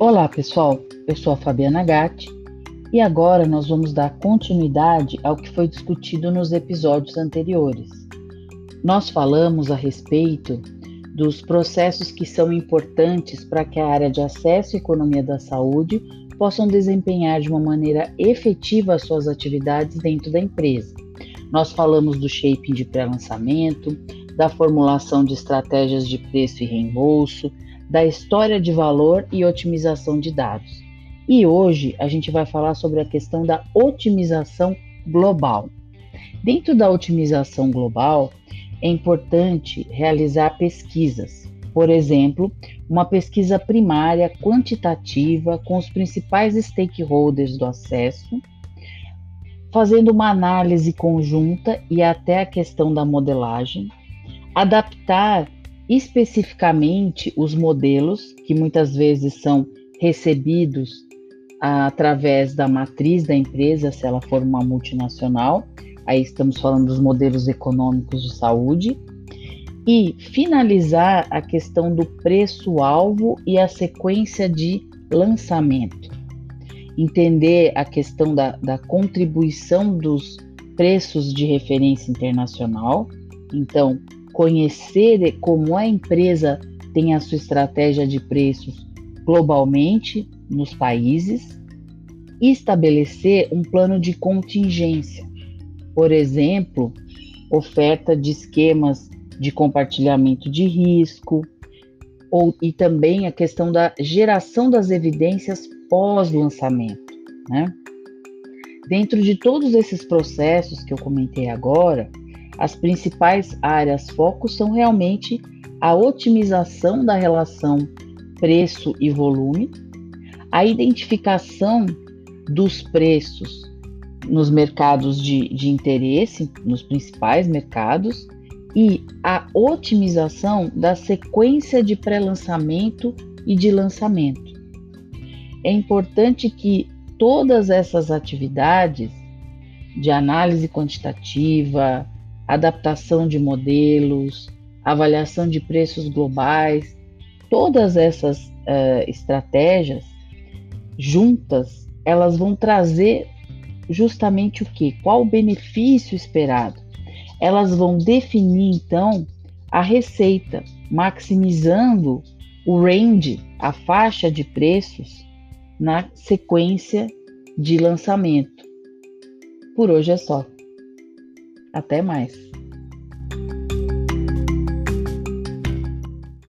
Olá pessoal, eu sou a Fabiana Gatti e agora nós vamos dar continuidade ao que foi discutido nos episódios anteriores. Nós falamos a respeito dos processos que são importantes para que a área de acesso e economia da saúde possam desempenhar de uma maneira efetiva as suas atividades dentro da empresa. Nós falamos do shaping de pré-lançamento, da formulação de estratégias de preço e reembolso, da história de valor e otimização de dados. E hoje a gente vai falar sobre a questão da otimização global. Dentro da otimização global, é importante realizar pesquisas. Por exemplo, uma pesquisa primária quantitativa com os principais stakeholders do acesso, fazendo uma análise conjunta e até a questão da modelagem, adaptar especificamente os modelos, que muitas vezes são recebidos através da matriz da empresa, se ela for uma multinacional, aí estamos falando dos modelos econômicos de saúde, e finalizar a questão do preço-alvo e a sequência de lançamento. Entender a questão da, da contribuição dos preços de referência internacional, então, conhecer como a empresa tem a sua estratégia de preços globalmente nos países estabelecer um plano de contingência. Por exemplo, oferta de esquemas de compartilhamento de risco, ou, e também a questão da geração das evidências pós-lançamento. Né? Dentro de todos esses processos que eu comentei agora, as principais áreas foco são realmente a otimização da relação preço e volume, a identificação dos preços nos mercados de, de interesse, nos principais mercados, e a otimização da sequência de pré-lançamento e de lançamento. É importante que todas essas atividades de análise quantitativa, adaptação de modelos, avaliação de preços globais, todas essas uh, estratégias juntas, elas vão trazer justamente o que? Qual o benefício esperado? Elas vão definir então a receita, maximizando o range, a faixa de preços na sequência de lançamento. Por hoje é só. Até mais!